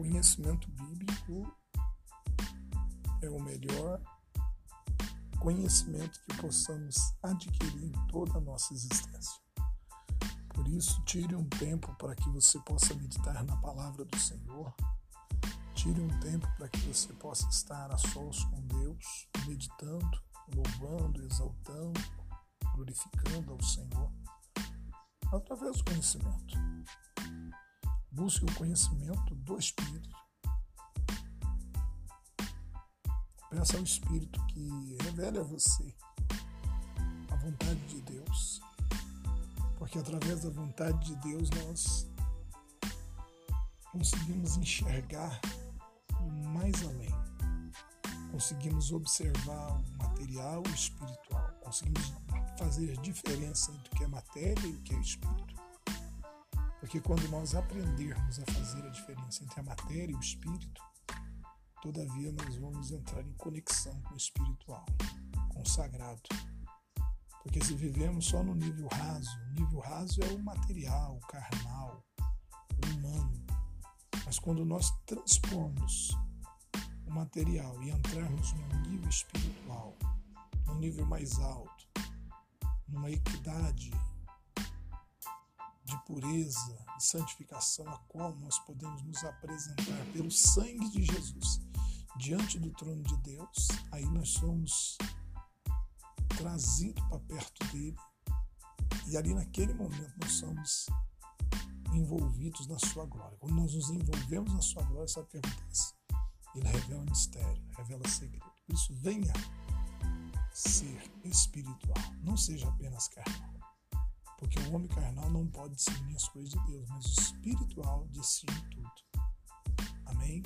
conhecimento bíblico é o melhor conhecimento que possamos adquirir em toda a nossa existência. Por isso, tire um tempo para que você possa meditar na palavra do Senhor. Tire um tempo para que você possa estar a sós com Deus, meditando, louvando, exaltando, glorificando ao Senhor através do conhecimento. Busque o conhecimento do Espírito. Peça ao Espírito que revele a você a vontade de Deus. Porque através da vontade de Deus nós conseguimos enxergar mais além. Conseguimos observar o material e o espiritual. Conseguimos fazer diferença entre o que é matéria e o que é espírito. Porque quando nós aprendermos a fazer a diferença entre a matéria e o espírito, todavia nós vamos entrar em conexão com o espiritual, com o sagrado. Porque se vivemos só no nível raso, o nível raso é o material, o carnal, o humano. Mas quando nós transpomos o material e entrarmos num nível espiritual, num nível mais alto, numa equidade de pureza e santificação a qual nós podemos nos apresentar pelo sangue de Jesus diante do trono de Deus, aí nós somos trazidos para perto dele e ali naquele momento nós somos envolvidos na sua glória. Quando nós nos envolvemos na sua glória, sabe o que acontece? Ele revela mistério, revela segredo. Por isso, venha ser espiritual, não seja apenas carnal. Porque o homem carnal não pode discernir as coisas de Deus, mas o espiritual discerne tudo. Amém?